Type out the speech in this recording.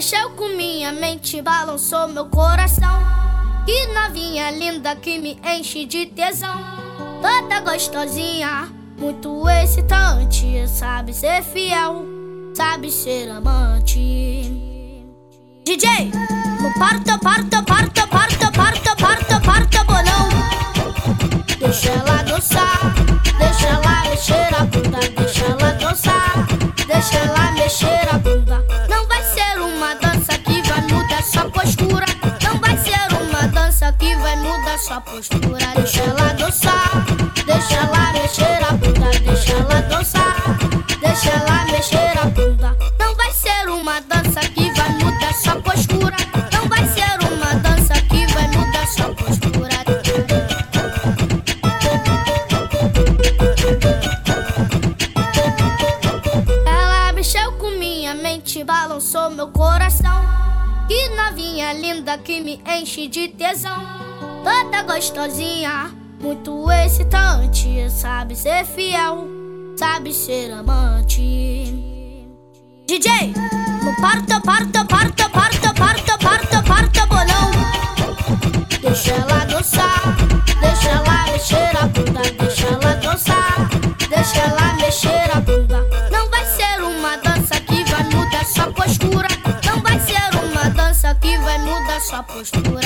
mexeu com minha mente, balançou meu coração. Que novinha linda que me enche de tesão. Toda gostosinha, muito excitante. Sabe ser fiel, sabe ser amante. DJ, parto, parto, parto, parto, parto, parto, parto, bolão. Deixa ela dançar, deixa ela mexer a bunda, deixa ela dançar, deixa ela mexer a bunda. Sua postura. Deixa ela dançar, deixa ela mexer a bunda, deixa ela dançar, deixa ela mexer a bunda. Não vai ser uma dança que vai mudar sua postura. Não vai ser uma dança que vai mudar sua postura. Ela mexeu com minha mente, balançou meu coração. Que novinha linda que me enche de tesão. Toda gostosinha, muito excitante. Sabe ser fiel, sabe ser amante. DJ, no parto, parto, parto, parto, parto, parto, parto, bolão. Deixa ela dançar, deixa ela mexer a bunda, deixa ela dançar, deixa ela mexer a bunda. Não vai ser uma dança que vai mudar sua postura, não vai ser uma dança que vai mudar sua postura.